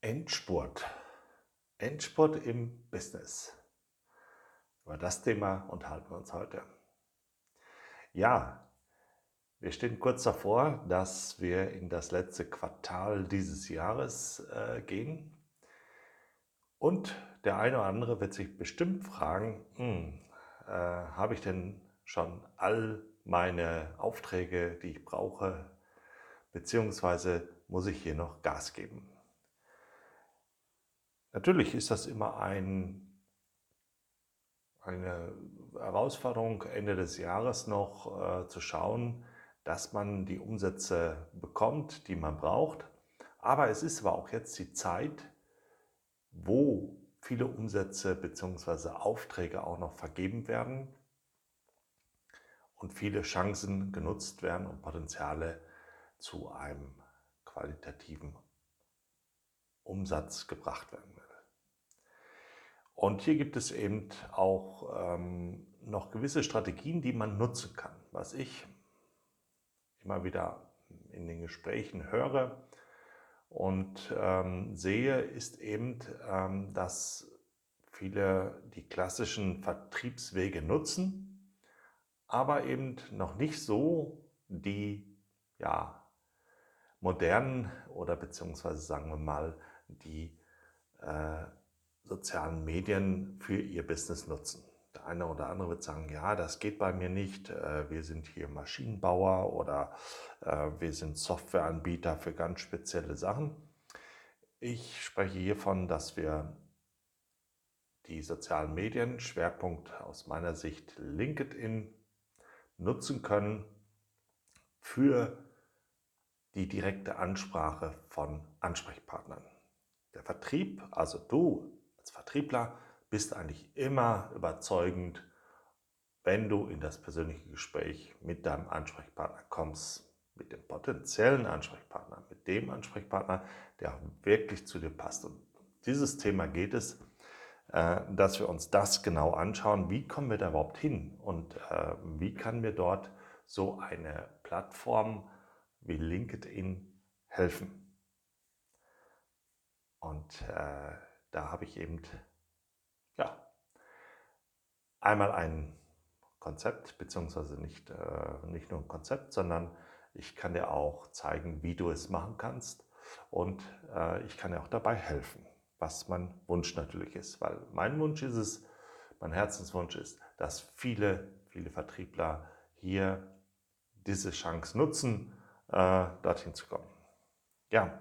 Endspurt. Endspurt im Business. Über das Thema unterhalten wir uns heute. Ja, wir stehen kurz davor, dass wir in das letzte Quartal dieses Jahres äh, gehen. Und der eine oder andere wird sich bestimmt fragen, hm, äh, habe ich denn schon all meine Aufträge, die ich brauche, beziehungsweise muss ich hier noch Gas geben? Natürlich ist das immer ein, eine Herausforderung, Ende des Jahres noch äh, zu schauen, dass man die Umsätze bekommt, die man braucht. Aber es ist aber auch jetzt die Zeit, wo viele Umsätze bzw. Aufträge auch noch vergeben werden und viele Chancen genutzt werden und Potenziale zu einem qualitativen Umsatz gebracht werden will. Und hier gibt es eben auch ähm, noch gewisse Strategien, die man nutzen kann. Was ich immer wieder in den Gesprächen höre und ähm, sehe, ist eben, ähm, dass viele die klassischen Vertriebswege nutzen, aber eben noch nicht so die ja, modernen oder beziehungsweise sagen wir mal die äh, sozialen Medien für ihr Business nutzen. Der eine oder andere wird sagen, ja, das geht bei mir nicht. Äh, wir sind hier Maschinenbauer oder äh, wir sind Softwareanbieter für ganz spezielle Sachen. Ich spreche hiervon, dass wir die sozialen Medien, Schwerpunkt aus meiner Sicht LinkedIn, nutzen können für die direkte Ansprache von Ansprechpartnern. Der Vertrieb, also du als Vertriebler, bist eigentlich immer überzeugend, wenn du in das persönliche Gespräch mit deinem Ansprechpartner kommst, mit dem potenziellen Ansprechpartner, mit dem Ansprechpartner, der wirklich zu dir passt. Und dieses Thema geht es, äh, dass wir uns das genau anschauen. Wie kommen wir da überhaupt hin und äh, wie kann mir dort so eine Plattform wie LinkedIn helfen? Und äh, da habe ich eben ja, einmal ein Konzept, beziehungsweise nicht, äh, nicht nur ein Konzept, sondern ich kann dir auch zeigen, wie du es machen kannst. Und äh, ich kann dir auch dabei helfen, was mein Wunsch natürlich ist, weil mein Wunsch ist es, mein Herzenswunsch ist, dass viele, viele Vertriebler hier diese Chance nutzen, äh, dorthin zu kommen. Ja,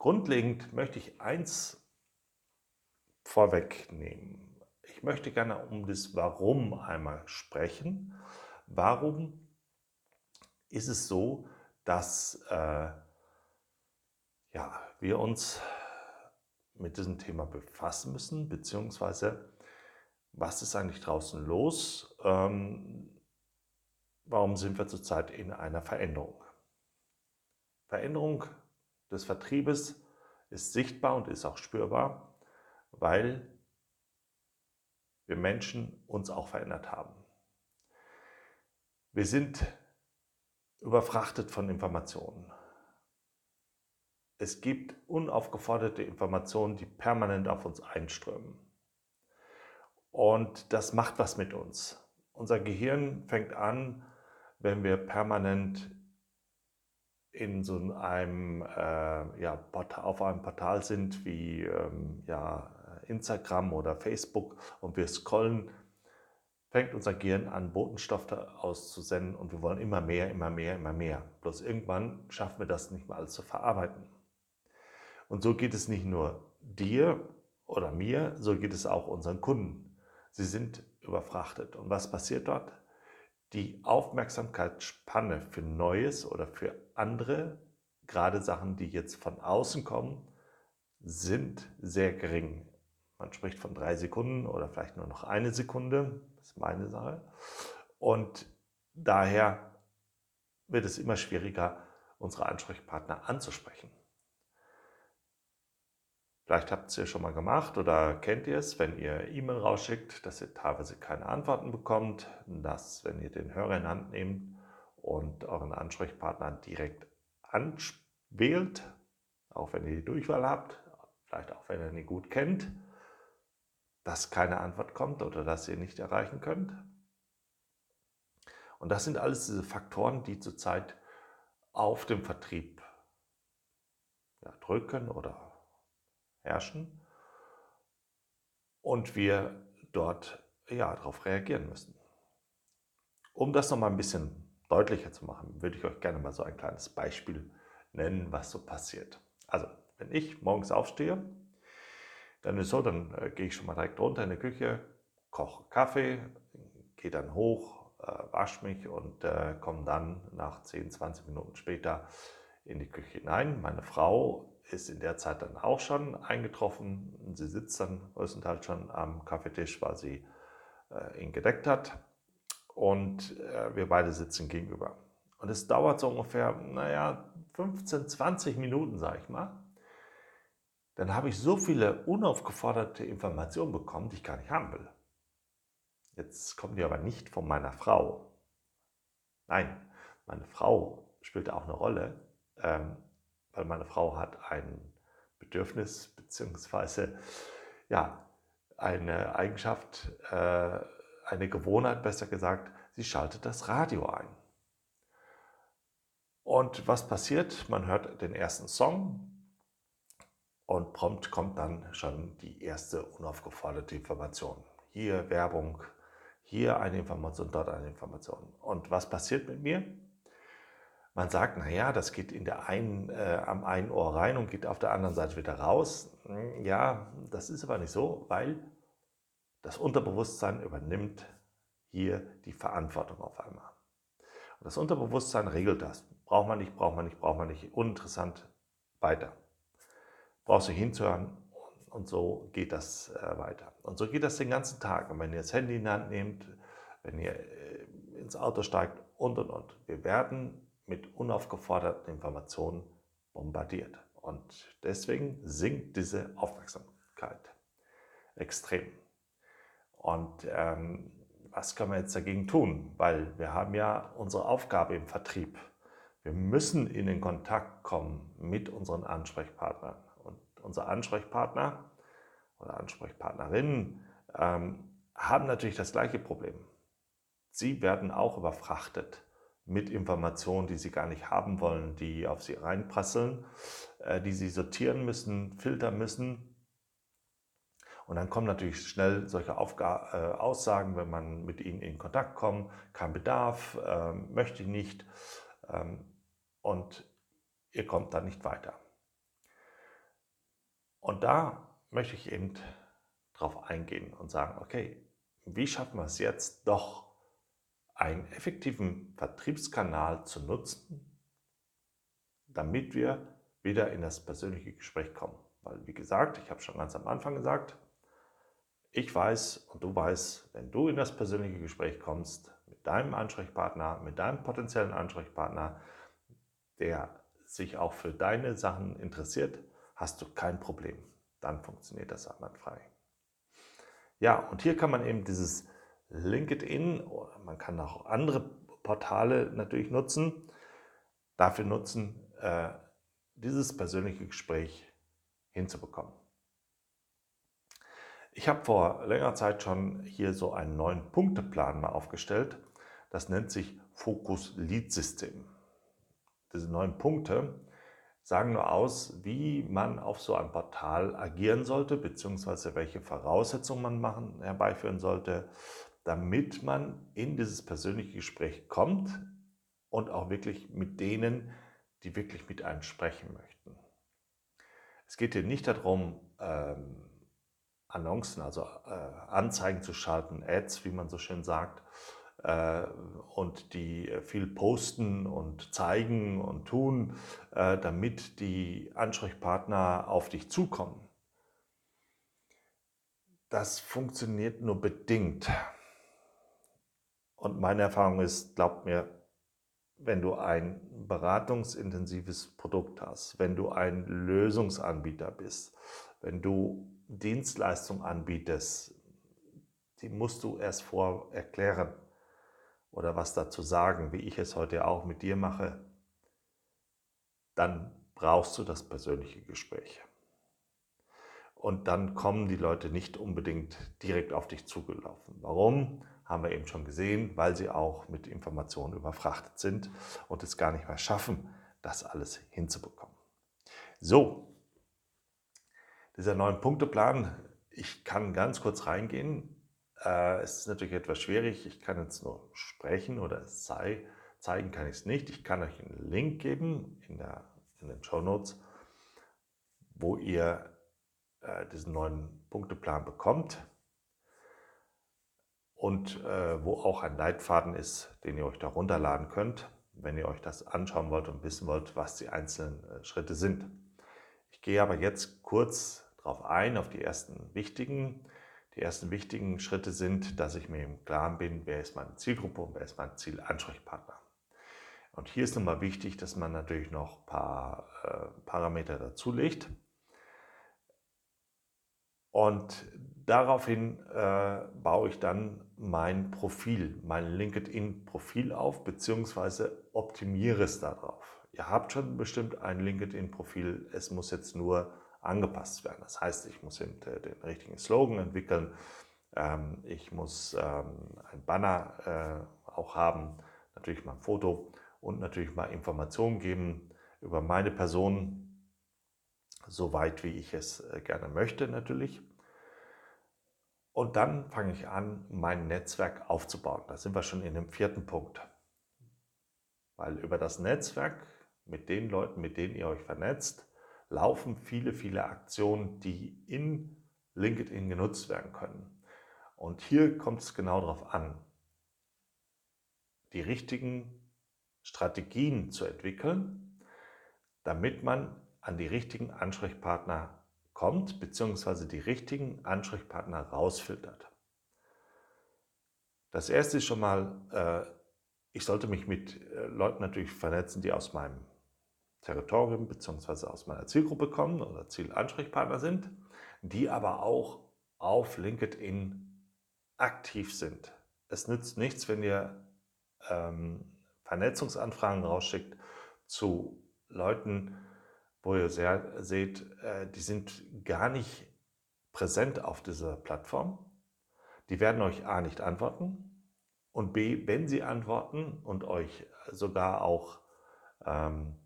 grundlegend möchte ich eins vorwegnehmen. Ich möchte gerne um das Warum einmal sprechen. Warum ist es so, dass äh, ja, wir uns mit diesem Thema befassen müssen, beziehungsweise was ist eigentlich draußen los? Ähm, warum sind wir zurzeit in einer Veränderung? Veränderung des Vertriebes ist sichtbar und ist auch spürbar weil wir Menschen uns auch verändert haben. Wir sind überfrachtet von Informationen. Es gibt unaufgeforderte Informationen, die permanent auf uns einströmen. Und das macht was mit uns. Unser Gehirn fängt an, wenn wir permanent in so einem, äh, ja, auf einem Portal sind wie ähm, ja, Instagram oder Facebook und wir scrollen, fängt unser Gehirn an, Botenstoffe auszusenden und wir wollen immer mehr, immer mehr, immer mehr. Bloß irgendwann schaffen wir das nicht mehr alles zu verarbeiten. Und so geht es nicht nur dir oder mir, so geht es auch unseren Kunden. Sie sind überfrachtet. Und was passiert dort? Die Aufmerksamkeitsspanne für Neues oder für andere, gerade Sachen, die jetzt von außen kommen, sind sehr gering. Man spricht von drei Sekunden oder vielleicht nur noch eine Sekunde. Das ist meine Sache. Und daher wird es immer schwieriger, unsere Ansprechpartner anzusprechen. Vielleicht habt ihr es schon mal gemacht oder kennt ihr es, wenn ihr E-Mail rausschickt, dass ihr teilweise keine Antworten bekommt, dass wenn ihr den Hörer in Hand nehmt und euren Ansprechpartner direkt anwählt, auch wenn ihr die Durchwahl habt, vielleicht auch wenn er ihn gut kennt, dass keine Antwort kommt oder dass ihr nicht erreichen könnt. Und das sind alles diese Faktoren, die zurzeit auf dem Vertrieb ja, drücken oder herrschen und wir dort ja, darauf reagieren müssen. Um das nochmal ein bisschen deutlicher zu machen, würde ich euch gerne mal so ein kleines Beispiel nennen, was so passiert. Also, wenn ich morgens aufstehe, dann ist so, dann äh, gehe ich schon mal direkt runter in die Küche, koche Kaffee, gehe dann hoch, äh, wasche mich und äh, komme dann nach 10, 20 Minuten später in die Küche hinein. Meine Frau ist in der Zeit dann auch schon eingetroffen. Sie sitzt dann größtenteils schon am Kaffeetisch, weil sie äh, ihn gedeckt hat. Und äh, wir beide sitzen gegenüber. Und es dauert so ungefähr, naja, 15, 20 Minuten, sage ich mal. Dann habe ich so viele unaufgeforderte Informationen bekommen, die ich gar nicht haben will. Jetzt kommen die aber nicht von meiner Frau. Nein, meine Frau spielt auch eine Rolle, ähm, weil meine Frau hat ein Bedürfnis beziehungsweise ja, eine Eigenschaft, äh, eine Gewohnheit besser gesagt, sie schaltet das Radio ein. Und was passiert? Man hört den ersten Song und prompt kommt dann schon die erste unaufgeforderte Information. Hier Werbung, hier eine Information, dort eine Information. Und was passiert mit mir? Man sagt, naja, das geht in der einen, äh, am einen Ohr rein und geht auf der anderen Seite wieder raus. Hm, ja, das ist aber nicht so, weil das Unterbewusstsein übernimmt hier die Verantwortung auf einmal. Und das Unterbewusstsein regelt das. Braucht man nicht, braucht man nicht, braucht man nicht. Uninteressant, weiter. Brauchst du hinzuhören und so geht das äh, weiter. Und so geht das den ganzen Tag. Und wenn ihr das Handy in die Hand nehmt, wenn ihr äh, ins Auto steigt und und und. Wir werden mit unaufgeforderten Informationen bombardiert. Und deswegen sinkt diese Aufmerksamkeit extrem. Und ähm, was können wir jetzt dagegen tun? Weil wir haben ja unsere Aufgabe im Vertrieb. Wir müssen in den Kontakt kommen mit unseren Ansprechpartnern. Und unsere Ansprechpartner oder Ansprechpartnerinnen ähm, haben natürlich das gleiche Problem. Sie werden auch überfrachtet mit Informationen, die sie gar nicht haben wollen, die auf sie reinprasseln, äh, die sie sortieren müssen, filtern müssen. Und dann kommen natürlich schnell solche Aufga äh, Aussagen, wenn man mit ihnen in Kontakt kommt, kein Bedarf, äh, möchte ich nicht ähm, und ihr kommt dann nicht weiter. Und da möchte ich eben drauf eingehen und sagen, okay, wie schaffen wir es jetzt doch einen effektiven Vertriebskanal zu nutzen, damit wir wieder in das persönliche Gespräch kommen. Weil, wie gesagt, ich habe schon ganz am Anfang gesagt, ich weiß und du weißt, wenn du in das persönliche Gespräch kommst mit deinem Ansprechpartner, mit deinem potenziellen Ansprechpartner, der sich auch für deine Sachen interessiert, hast du kein Problem. Dann funktioniert das einwandfrei. Ja, und hier kann man eben dieses LinkedIn oder man kann auch andere Portale natürlich nutzen, dafür nutzen, äh, dieses persönliche Gespräch hinzubekommen. Ich habe vor längerer Zeit schon hier so einen neuen Punkteplan mal aufgestellt. Das nennt sich Focus Lead System. Diese neun Punkte sagen nur aus, wie man auf so einem Portal agieren sollte, beziehungsweise welche Voraussetzungen man machen, herbeiführen sollte, damit man in dieses persönliche Gespräch kommt und auch wirklich mit denen, die wirklich mit einem sprechen möchten. Es geht hier nicht darum, ähm, Annoncen, also äh, Anzeigen zu schalten, Ads, wie man so schön sagt, äh, und die viel posten und zeigen und tun, äh, damit die Ansprechpartner auf dich zukommen. Das funktioniert nur bedingt. Und meine Erfahrung ist, glaubt mir, wenn du ein beratungsintensives Produkt hast, wenn du ein Lösungsanbieter bist, wenn du Dienstleistungen anbietest, die musst du erst vor erklären oder was dazu sagen, wie ich es heute auch mit dir mache, dann brauchst du das persönliche Gespräch. und dann kommen die Leute nicht unbedingt direkt auf dich zugelaufen. Warum? Haben wir eben schon gesehen, weil sie auch mit Informationen überfrachtet sind und es gar nicht mehr schaffen, das alles hinzubekommen. So, dieser neuen Punkteplan, ich kann ganz kurz reingehen. Äh, es ist natürlich etwas schwierig, ich kann jetzt nur sprechen oder es sei, zeigen kann ich es nicht. Ich kann euch einen Link geben in, der, in den Show Notes, wo ihr äh, diesen neuen Punkteplan bekommt und äh, wo auch ein Leitfaden ist, den ihr euch da runterladen könnt, wenn ihr euch das anschauen wollt und wissen wollt, was die einzelnen äh, Schritte sind. Ich gehe aber jetzt kurz darauf ein, auf die ersten wichtigen. Die ersten wichtigen Schritte sind, dass ich mir im Klaren bin, wer ist meine Zielgruppe und wer ist mein Zielansprechpartner. Und hier ist nochmal wichtig, dass man natürlich noch ein paar äh, Parameter dazulegt. Und daraufhin äh, baue ich dann mein Profil, mein LinkedIn-Profil auf, beziehungsweise optimiere es darauf. Ihr habt schon bestimmt ein LinkedIn-Profil, es muss jetzt nur angepasst werden. Das heißt, ich muss den, den richtigen Slogan entwickeln, ähm, ich muss ähm, ein Banner äh, auch haben, natürlich mal ein Foto und natürlich mal Informationen geben über meine Person, so weit wie ich es äh, gerne möchte natürlich. Und dann fange ich an, mein Netzwerk aufzubauen. Da sind wir schon in dem vierten Punkt. Weil über das Netzwerk mit den Leuten, mit denen ihr euch vernetzt, laufen viele, viele Aktionen, die in LinkedIn genutzt werden können. Und hier kommt es genau darauf an, die richtigen Strategien zu entwickeln, damit man an die richtigen Ansprechpartner kommt, beziehungsweise die richtigen Ansprechpartner rausfiltert. Das erste ist schon mal, äh, ich sollte mich mit äh, Leuten natürlich vernetzen, die aus meinem Territorium bzw. aus meiner Zielgruppe kommen oder Zielansprechpartner sind, die aber auch auf LinkedIn aktiv sind. Es nützt nichts, wenn ihr ähm, Vernetzungsanfragen rausschickt zu Leuten, wo ihr sehr, seht, äh, die sind gar nicht präsent auf dieser Plattform. Die werden euch A nicht antworten und B, wenn sie antworten und euch sogar auch ähm,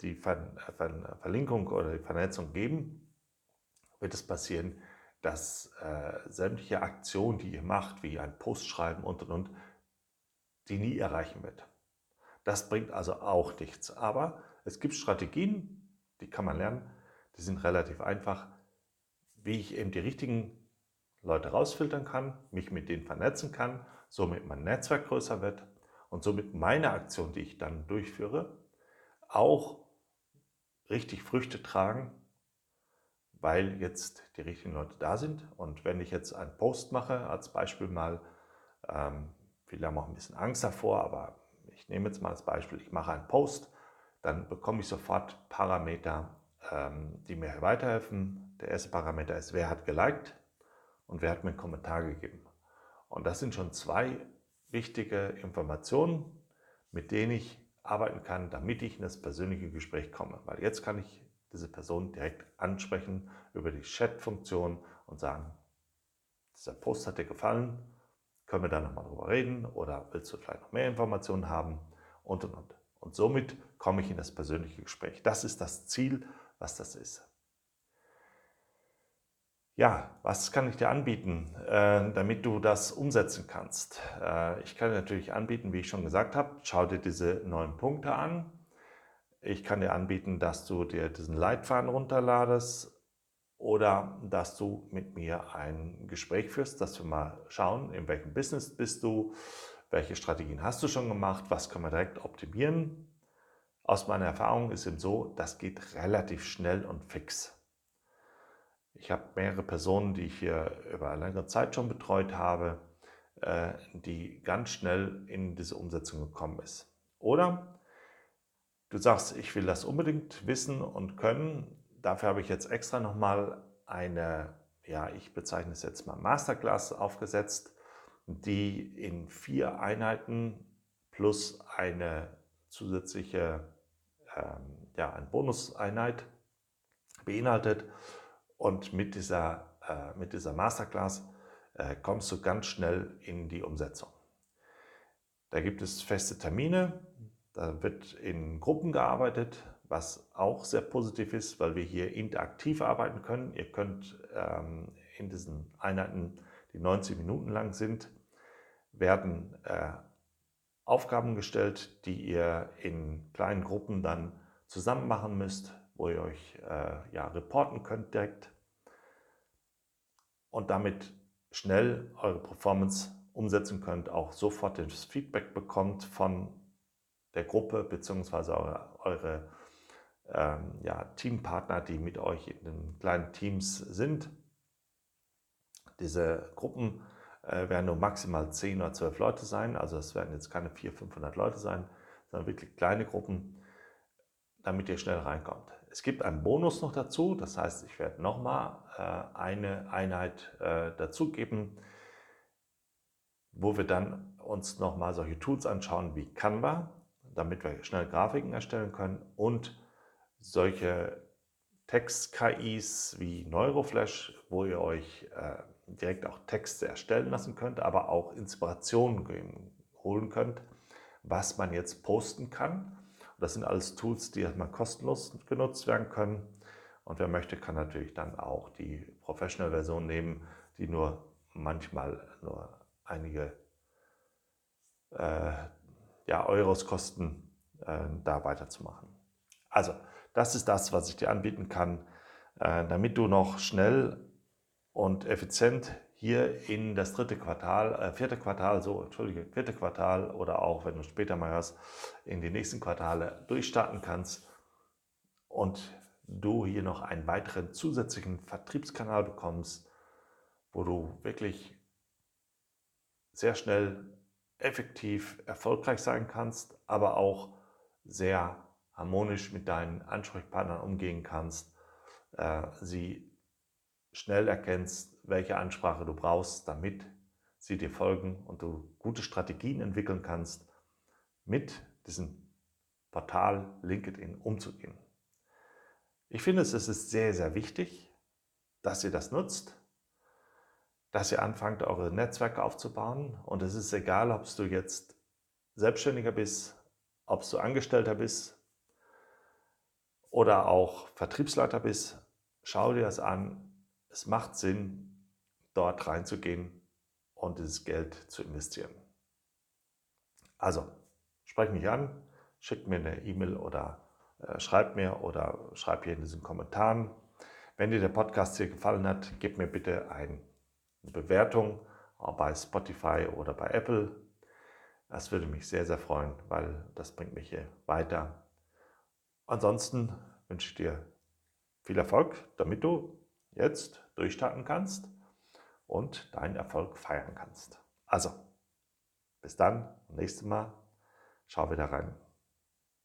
die Ver Ver Verlinkung oder die Vernetzung geben, wird es passieren, dass äh, sämtliche Aktionen, die ihr macht, wie ein Post schreiben und und und, die nie erreichen wird. Das bringt also auch nichts. Aber es gibt Strategien, die kann man lernen. Die sind relativ einfach, wie ich eben die richtigen Leute rausfiltern kann, mich mit denen vernetzen kann, somit mein Netzwerk größer wird und somit meine Aktion, die ich dann durchführe, auch richtig Früchte tragen, weil jetzt die richtigen Leute da sind. Und wenn ich jetzt einen Post mache, als Beispiel mal, ähm, viele haben auch ein bisschen Angst davor, aber ich nehme jetzt mal als Beispiel, ich mache einen Post dann bekomme ich sofort Parameter, ähm, die mir weiterhelfen. Der erste Parameter ist, wer hat geliked und wer hat mir einen Kommentar gegeben. Und das sind schon zwei wichtige Informationen, mit denen ich arbeiten kann, damit ich in das persönliche Gespräch komme. Weil jetzt kann ich diese Person direkt ansprechen über die Chat-Funktion und sagen, dieser Post hat dir gefallen, können wir da nochmal drüber reden oder willst du vielleicht noch mehr Informationen haben und und und. Und somit komme ich in das persönliche Gespräch. Das ist das Ziel, was das ist. Ja, was kann ich dir anbieten, äh, damit du das umsetzen kannst? Äh, ich kann dir natürlich anbieten, wie ich schon gesagt habe, schau dir diese neun Punkte an. Ich kann dir anbieten, dass du dir diesen Leitfaden runterladest oder dass du mit mir ein Gespräch führst, dass wir mal schauen, in welchem Business bist du, welche Strategien hast du schon gemacht? Was können wir direkt optimieren? Aus meiner Erfahrung ist es so, das geht relativ schnell und fix. Ich habe mehrere Personen, die ich hier über eine längere Zeit schon betreut habe, äh, die ganz schnell in diese Umsetzung gekommen ist. Oder du sagst, ich will das unbedingt wissen und können. Dafür habe ich jetzt extra nochmal eine, ja, ich bezeichne es jetzt mal Masterclass aufgesetzt die in vier Einheiten plus eine zusätzliche ähm, ja, eine Bonuseinheit beinhaltet. Und mit dieser, äh, mit dieser Masterclass äh, kommst du ganz schnell in die Umsetzung. Da gibt es feste Termine, da wird in Gruppen gearbeitet, was auch sehr positiv ist, weil wir hier interaktiv arbeiten können. Ihr könnt ähm, in diesen Einheiten, die 90 Minuten lang sind, werden äh, Aufgaben gestellt, die ihr in kleinen Gruppen dann zusammen machen müsst, wo ihr euch äh, ja, reporten könnt direkt und damit schnell eure Performance umsetzen könnt, auch sofort das Feedback bekommt von der Gruppe bzw. eure, eure ähm, ja, Teampartner, die mit euch in den kleinen Teams sind. Diese Gruppen äh, werden nur maximal 10 oder 12 Leute sein, also es werden jetzt keine 400, 500 Leute sein, sondern wirklich kleine Gruppen, damit ihr schnell reinkommt. Es gibt einen Bonus noch dazu, das heißt, ich werde nochmal äh, eine Einheit äh, dazugeben, wo wir dann uns nochmal solche Tools anschauen wie Canva, damit wir schnell Grafiken erstellen können und solche Text-KIs wie Neuroflash, wo ihr euch äh, direkt auch Texte erstellen lassen könnt, aber auch Inspirationen holen könnt, was man jetzt posten kann. Das sind alles Tools, die erstmal kostenlos genutzt werden können. Und wer möchte, kann natürlich dann auch die Professional-Version nehmen, die nur manchmal nur einige äh, ja, Euros kosten, äh, da weiterzumachen. Also, das ist das, was ich dir anbieten kann, äh, damit du noch schnell und effizient hier in das dritte Quartal, äh, vierte Quartal, so, entschuldige, vierte Quartal oder auch, wenn du später mal hörst, in die nächsten Quartale durchstarten kannst und du hier noch einen weiteren zusätzlichen Vertriebskanal bekommst, wo du wirklich sehr schnell, effektiv, erfolgreich sein kannst, aber auch sehr harmonisch mit deinen Ansprechpartnern umgehen kannst, äh, sie schnell erkennst, welche Ansprache du brauchst, damit sie dir folgen und du gute Strategien entwickeln kannst, mit diesem Portal LinkedIn umzugehen. Ich finde, es ist sehr, sehr wichtig, dass ihr das nutzt, dass ihr anfangt, eure Netzwerke aufzubauen. Und es ist egal, ob du jetzt Selbstständiger bist, ob du Angestellter bist oder auch Vertriebsleiter bist. Schau dir das an. Es macht Sinn, dort reinzugehen und dieses Geld zu investieren. Also, sprecht mich an, schickt mir eine E-Mail oder äh, schreibt mir oder schreibt hier in diesen Kommentaren. Wenn dir der Podcast hier gefallen hat, gib mir bitte eine Bewertung bei Spotify oder bei Apple. Das würde mich sehr, sehr freuen, weil das bringt mich hier weiter. Ansonsten wünsche ich dir viel Erfolg, damit du jetzt durchstarten kannst und deinen Erfolg feiern kannst. Also, bis dann, nächstes Mal. Schau wieder rein.